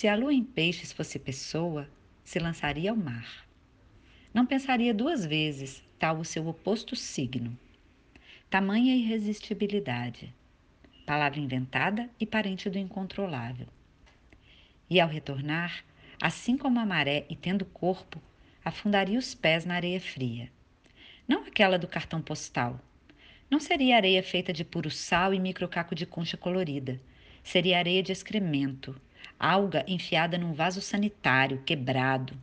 Se a lua em peixes fosse pessoa, se lançaria ao mar. Não pensaria duas vezes, tal o seu oposto signo. Tamanha irresistibilidade. Palavra inventada e parente do incontrolável. E ao retornar, assim como a maré e tendo corpo, afundaria os pés na areia fria. Não aquela do cartão postal. Não seria areia feita de puro sal e microcaco de concha colorida. Seria areia de excremento, alga enfiada num vaso sanitário, quebrado,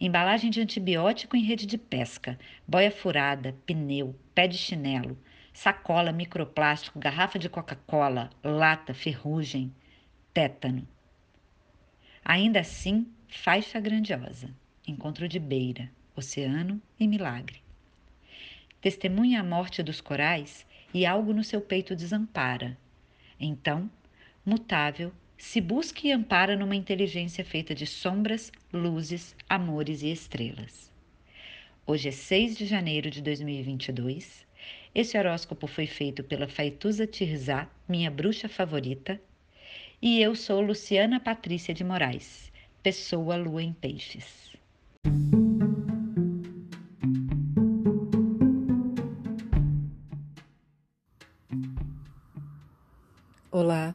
embalagem de antibiótico em rede de pesca, boia furada, pneu, pé de chinelo, sacola, microplástico, garrafa de Coca-Cola, lata, ferrugem, tétano. Ainda assim, faixa grandiosa, encontro de beira, oceano e milagre. Testemunha a morte dos corais e algo no seu peito desampara. Então, mutável, se busca e ampara numa inteligência feita de sombras, luzes, amores e estrelas. Hoje é 6 de janeiro de 2022. Esse horóscopo foi feito pela Faituza Tirzá, minha bruxa favorita, e eu sou Luciana Patrícia de Moraes, pessoa lua em peixes. Olá,